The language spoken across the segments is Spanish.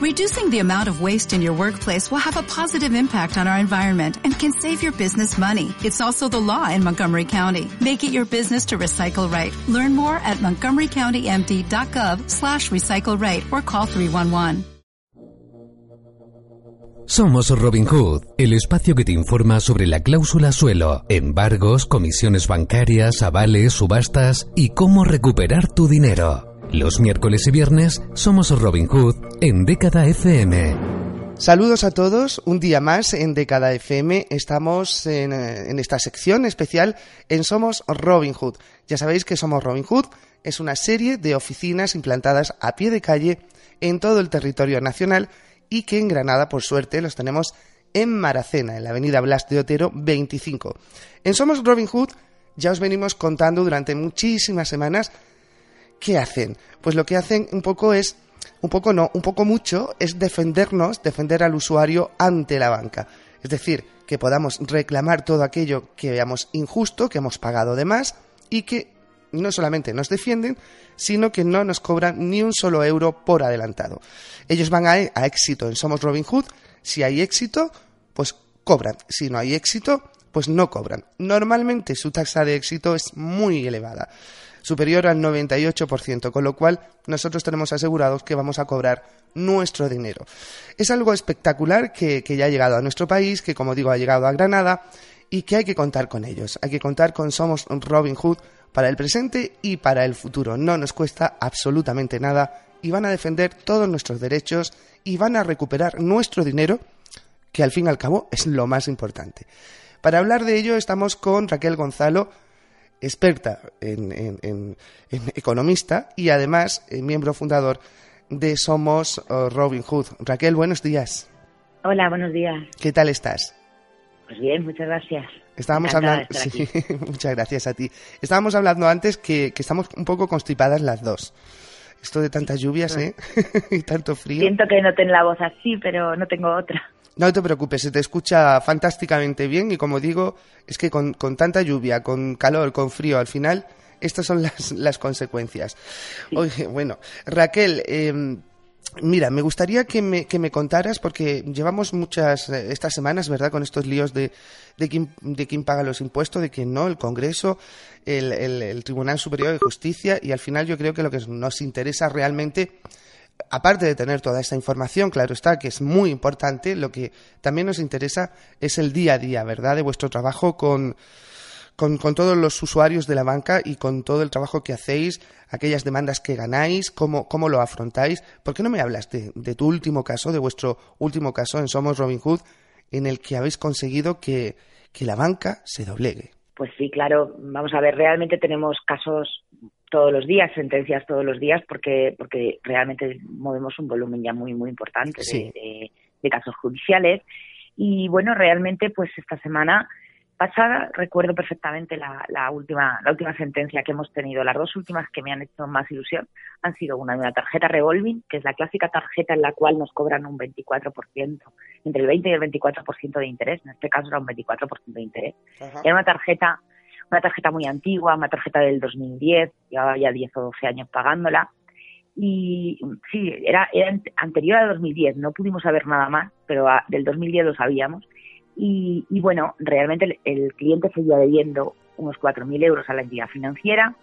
Reducing the amount of waste in your workplace will have a positive impact on our environment and can save your business money. It's also the law in Montgomery County. Make it your business to recycle right. Learn more at montgomerycountymd.gov slash recycle right or call 311. Somos Robin Hood, el espacio que te informa sobre la cláusula suelo, embargos, comisiones bancarias, avales, subastas y cómo recuperar tu dinero. Los miércoles y viernes somos Robin Hood en Década FM. Saludos a todos, un día más en Década FM. Estamos en, en, esta sección especial en Somos Robin Hood. Ya sabéis que Somos Robin Hood es una serie de oficinas implantadas a pie de calle en todo el territorio nacional y que en Granada, por suerte, los tenemos en Maracena, en la avenida Blas de Otero 25. En Somos Robin Hood ya os venimos contando durante muchísimas semanas qué hacen. Pues lo que hacen un poco es, un poco no, un poco mucho, es defendernos, defender al usuario ante la banca. Es decir, que podamos reclamar todo aquello que veamos injusto, que hemos pagado de más y que no solamente nos defienden, sino que no nos cobran ni un solo euro por adelantado. Ellos van a, éxito en Somos Robin Hood. Si hay éxito, pues cobran. Si no hay éxito, pues no cobran. Normalmente su tasa de éxito es muy elevada, superior al 98%, con lo cual nosotros tenemos asegurados que vamos a cobrar nuestro dinero. Es algo espectacular que, que ya ha llegado a nuestro país, que como digo ha llegado a Granada y que hay que contar con ellos. Hay que contar con Somos Robin Hood para el presente y para el futuro. No nos cuesta absolutamente nada y van a defender todos nuestros derechos y van a recuperar nuestro dinero, que al fin y al cabo es lo más importante. Para hablar de ello estamos con Raquel Gonzalo, experta en, economista y además eh, miembro fundador de Somos uh, Robin Hood. Raquel, buenos días. Hola, buenos días. ¿Qué tal estás? Pues bien, muchas gracias. Estábamos hablando, sí, muchas gracias a ti. Estábamos hablando antes que, que, estamos un poco constipadas las dos. Esto de tantas lluvias, ¿eh? y tanto frío. Siento que no tengo la voz así, pero no tengo otra. No te preocupes, se te escucha fantásticamente bien y como digo, es que con, con tanta lluvia, con calor, con frío, al final, estas son las, las consecuencias. Oye, bueno, Raquel, eh, Mira, me gustaría que me, que me, contaras, porque llevamos muchas eh, estas semanas, ¿verdad?, con estos líos de, de, quién, de quién paga los impuestos, de quién no, el Congreso, el, el, el, Tribunal Superior de Justicia, y al final yo creo que lo que nos interesa realmente, aparte de tener toda esta información, claro está, que es muy importante, lo que también nos interesa es el día a día, ¿verdad?, de vuestro trabajo con, con, todos los usuarios de la banca y con todo el trabajo que hacéis, aquellas demandas que ganáis, cómo, cómo lo afrontáis. ¿Por qué no me hablas de, de, tu último caso, de vuestro último caso en Somos Robin Hood, en el que habéis conseguido que, que la banca se doblegue? Pues sí, claro. Vamos a ver, realmente tenemos casos todos los días, sentencias todos los días, porque, porque realmente movemos un volumen ya muy, muy importante sí. de, de, de casos judiciales. Y bueno, realmente, pues esta semana pasada recuerdo perfectamente la, la, última la última sentencia que hemos tenido. Las dos últimas que me han hecho más ilusión han sido una de una tarjeta revolving, que es la clásica tarjeta en la cual nos cobran un 24%, entre el 20 y el 24% de interés. En este caso era un 24% de interés. Ajá. Era una tarjeta una tarjeta muy antigua, una tarjeta del 2010, llevaba ya 10 o 12 años pagándola. Y sí, era, era anterior a 2010, no pudimos saber nada más, pero a, del 2010 lo sabíamos y, y bueno, realmente el, el, cliente seguía debiendo unos 4.000 euros a la entidad financiera,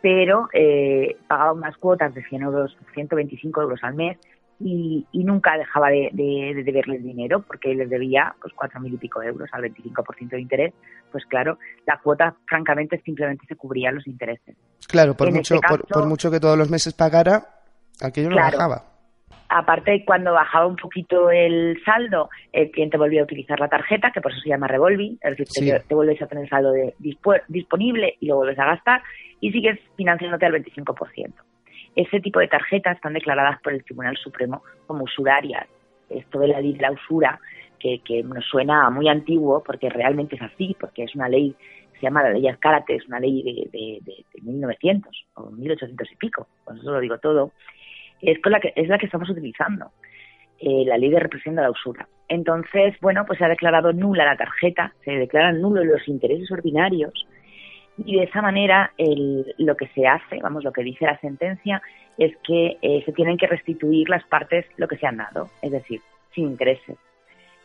pero eh, pagaba unas cuotas de 100 euros, 125 euros al mes y, y nunca dejaba de, de, de, deberles dinero porque les debía pues 4.000 y pico euros al 25% de interés. Pues claro, la cuota francamente simplemente se cubría los intereses. Claro, por, mucho, este caso, por, por, mucho que todos los meses pagara, aquello no claro, bajaba. Aparte, cuando bajaba un poquito el saldo, el cliente volvía a utilizar la tarjeta, que por eso se llama revolving, es decir, sí. te, te, vuelves a tener saldo de, disponible y lo vuelves a gastar y sigues financiándote al 25%. Ese tipo de tarjetas están declaradas por el Tribunal Supremo como usurarias. Esto de la ley de la usura, que, nos suena muy antiguo, porque realmente es así, porque es una ley se llama la ley Azcárate, es una ley de, de, de, de 1900 o 1800 y pico, con eso lo digo todo, es, con la que, es la que estamos utilizando, eh, la ley de represión de la usura. Entonces, bueno, pues se ha declarado nula la tarjeta, se declaran nulos los intereses ordinarios y de esa manera el, lo que se hace, vamos, lo que dice la sentencia es que eh, se tienen que restituir las partes lo que se han dado, es decir, sin intereses.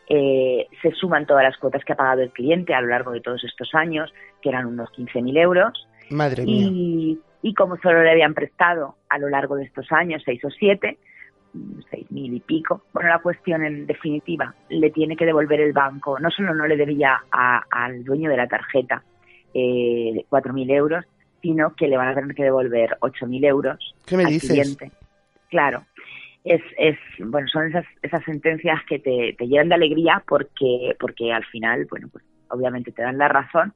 Eh, se suman todas las cuotas que ha pagado el cliente a lo largo de todos estos años, que eran unos 15.000 euros. Madre mía. Y, y como solo le habían prestado a lo largo de estos años, seis o siete, seis mil y pico. Bueno, la cuestión en definitiva, le tiene que devolver el banco. No solo no le debía al dueño de la tarjeta eh, cuatro mil euros, sino que le van a tener que devolver ocho mil euros ¿Qué me al dices? cliente. Claro. Es, es, bueno, son esas, esas sentencias que te, te llenan de alegría porque, porque al final, bueno, pues obviamente te dan la razón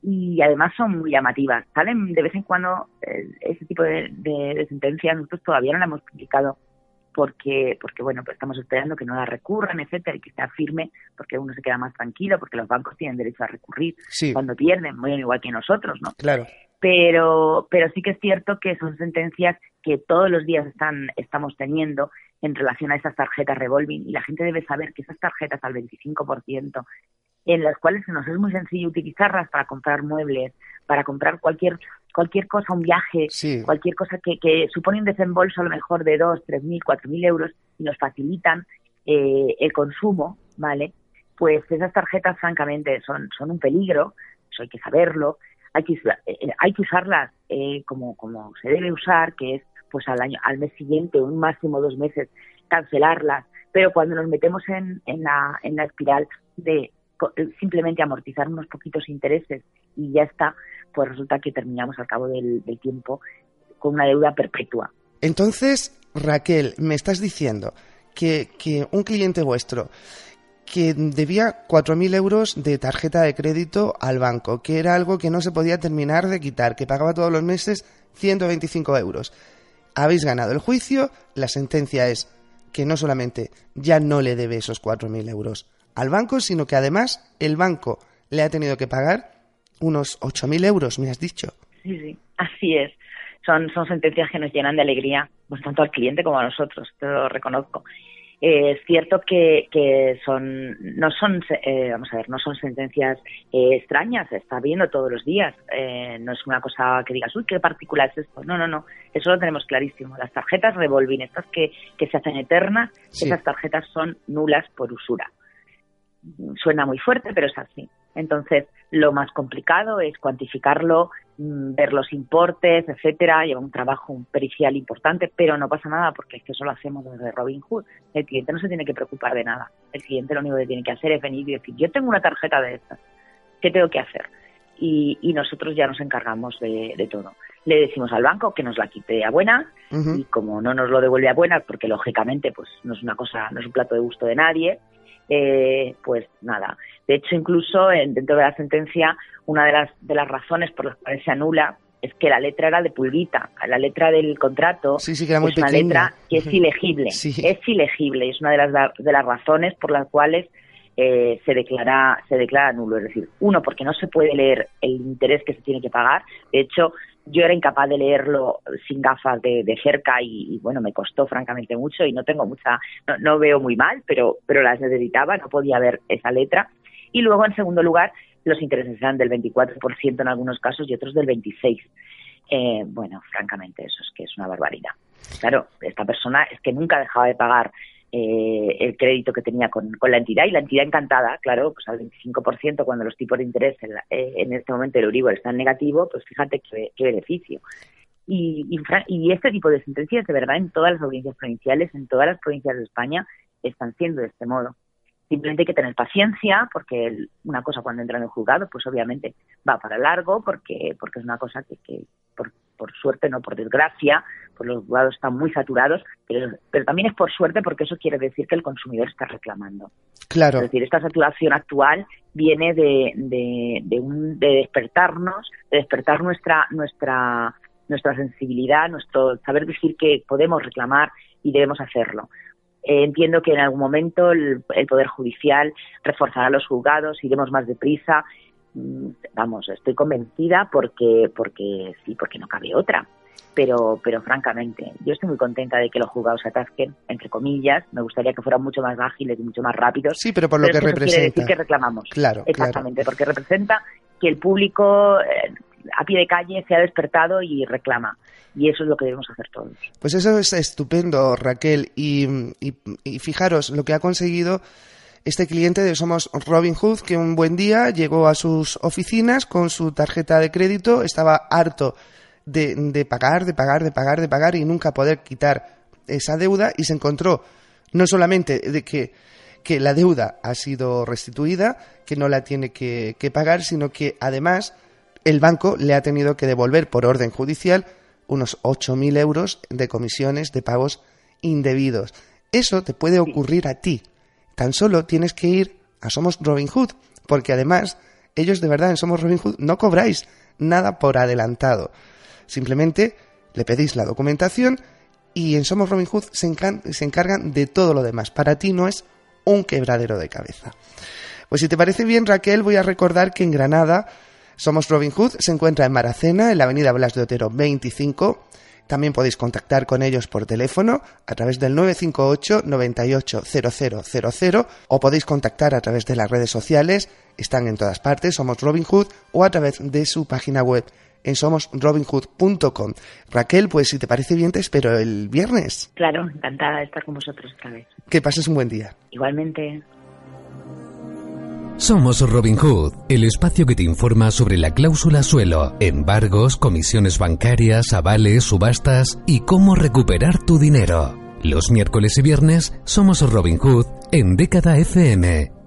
y además son muy llamativas. Salen de vez en cuando eh, ese tipo de, de, de sentencias, nosotros todavía no la hemos publicado porque, porque bueno, pues estamos esperando que no la recurran, etcétera, y que sea firme, porque uno se queda más tranquilo, porque los bancos tienen derecho a recurrir Sí. cuando pierden, muy igual que nosotros, ¿no? Claro. Pero, pero sí que es cierto que son sentencias que todos los días están, estamos teniendo en relación a esas tarjetas revolving y la gente debe saber que esas tarjetas al 25%, en las cuales se nos es muy sencillo utilizarlas para comprar muebles, para comprar cualquier cualquier cosa, un viaje, Sí. cualquier cosa que, que supone un desembolso a lo mejor de 2, 3 mil, 4 mil euros y nos facilitan eh, el consumo, ¿vale? Pues esas tarjetas, francamente, son, son un peligro, eso hay que saberlo, hay que, usar- eh, hay que usarlas eh, como, como se debe usar, que es pues al año, al mes siguiente, un máximo dos meses, cancelarlas, pero cuando nos metemos en, en, la, en la espiral de eh, simplemente amortizar unos poquitos intereses y ya está, pues resulta que terminamos al cabo del, tiempo con una deuda perpetua. Entonces, Raquel, me estás diciendo que, que un cliente vuestro que debía 4.000 euros de tarjeta de crédito al banco, que era algo que no se podía terminar de quitar, que pagaba todos los meses 125 euros. Habéis ganado el juicio, la sentencia es que no solamente ya no le debe esos 4.000 euros al banco, sino que además el banco le ha tenido que pagar unos 8.000 euros, me has dicho. Sí, sí, así es. Son, son sentencias que nos llenan de alegría, pues tanto al cliente como a nosotros, te lo reconozco. Eh, es cierto que, que son, no son, eh, vamos a ver, no son sentencias eh, extrañas, se está viendo todos los días. Eh, no es una cosa que digas, uy, qué particular es esto. No, no, no, eso lo tenemos clarísimo. Las tarjetas revolving, estas que, que se hacen eternas, Sí. esas tarjetas son nulas por usura. Suena muy fuerte, pero es así. Entonces, lo más complicado es cuantificarlo, mm, ver los importes, etcétera, lleva un trabajo un pericial importante, pero no pasa nada porque es que eso lo hacemos desde Robin Hood. El cliente no se tiene que preocupar de nada. El cliente lo único que tiene que hacer es venir y decir, yo tengo una tarjeta de estas, ¿qué tengo que hacer? Y, y nosotros ya nos encargamos de, de todo. Le decimos al banco que nos la quite a buenas Ujú. y como no nos lo devuelve a buenas, porque lógicamente pues no es una cosa, no es un plato de gusto de nadie, eh, pues nada. De hecho, incluso en- dentro de la sentencia, una de las, de las razones por las cuales se anula es que la letra era de pulguita. La letra del contrato Sí, sí, que era muy es una letra que es ilegible. Sí. Es ilegible y es una de las, de las razones por las cuales eh, se declara se declara nulo. Es decir, uno, porque no se puede leer el interés que se tiene que pagar. De hecho, yo era incapaz de leerlo sin gafas de, de cerca y, bueno, me costó francamente mucho y no tengo mucha, no, no veo muy mal, pero, pero las necesitaba, no podía ver esa letra. Y luego, en segundo lugar, los intereses eran del 24% en algunos casos y otros del 26%. Eh, bueno, francamente, eso es que es una barbaridad. Claro, esta persona es que nunca dejaba de pagar eh, el crédito que tenía con, con, la entidad y la entidad encantada, claro, pues al 25% cuando los tipos de interés en, la, eh, en este momento el Euribor está en negativo, pues fíjate qué, beneficio. Y, y, y, este tipo de sentencias, de verdad, en todas las audiencias provinciales, en todas las provincias de España, están siendo de este modo. Simplemente hay que tener paciencia, porque una cosa cuando entra en el juzgado, pues obviamente va para largo, porque, porque es una cosa que, que por, por, suerte, no por desgracia, pues los juzgados están muy saturados, pero, pero también es por suerte porque eso quiere decir que el consumidor está reclamando. Claro. Es decir, esta saturación actual viene de, de, de, un, de despertarnos, de despertar nuestra, nuestra, nuestra sensibilidad, nuestro saber decir que podemos reclamar y debemos hacerlo. Eh, entiendo que en algún momento el, el, Poder Judicial reforzará los juzgados, iremos más deprisa. Mm, Vamos, estoy convencida porque, porque sí, porque no cabe otra. Pero, pero francamente, yo estoy muy contenta de que los juzgados se atasquen, entre comillas. Me gustaría que fueran mucho más ágiles y mucho más rápidos. Sí, pero por lo pero que representa. Quiere decir que reclamamos. Claro, Exactamente, claro. porque representa que el público, eh, a pie de calle se ha despertado y reclama. Y eso es lo que debemos hacer todos. Pues eso es estupendo, Raquel. Y, y fijaros lo que ha conseguido este cliente de Somos Robin Hood, que un buen día llegó a sus oficinas con su tarjeta de crédito, estaba harto de, de pagar, de pagar, de pagar, de pagar y nunca poder quitar esa deuda y se encontró no solamente de que, que la deuda ha sido restituida, que no la tiene que, que pagar, sino que además el banco le ha tenido que devolver por orden judicial unos 8.000 euros de comisiones de pagos indebidos. Eso te puede ocurrir a ti. Tan solo tienes que ir a Somos Robin Hood, porque además ellos de verdad en Somos Robin Hood no cobráis nada por adelantado. Simplemente le pedís la documentación y en Somos Robin Hood se, se encargan de todo lo demás. Para ti no es un quebradero de cabeza. Pues si te parece bien, Raquel, voy a recordar que en Granada Somos Robin Hood se encuentra en Maracena, en la avenida Blas de Otero 25. También podéis contactar con ellos por teléfono a través del 958 98 o podéis contactar a través de las redes sociales, están en todas partes, Somos Robin Hood, o a través de su página web en somosrobinhood.com. Raquel, pues si te parece bien, te espero el viernes. Claro, encantada de estar con vosotros otra vez. Que pases un buen día. Igualmente. Somos Robin Hood, el espacio que te informa sobre la cláusula suelo, embargos, comisiones bancarias, avales, subastas y cómo recuperar tu dinero. Los miércoles y viernes somos Robin Hood en Década FM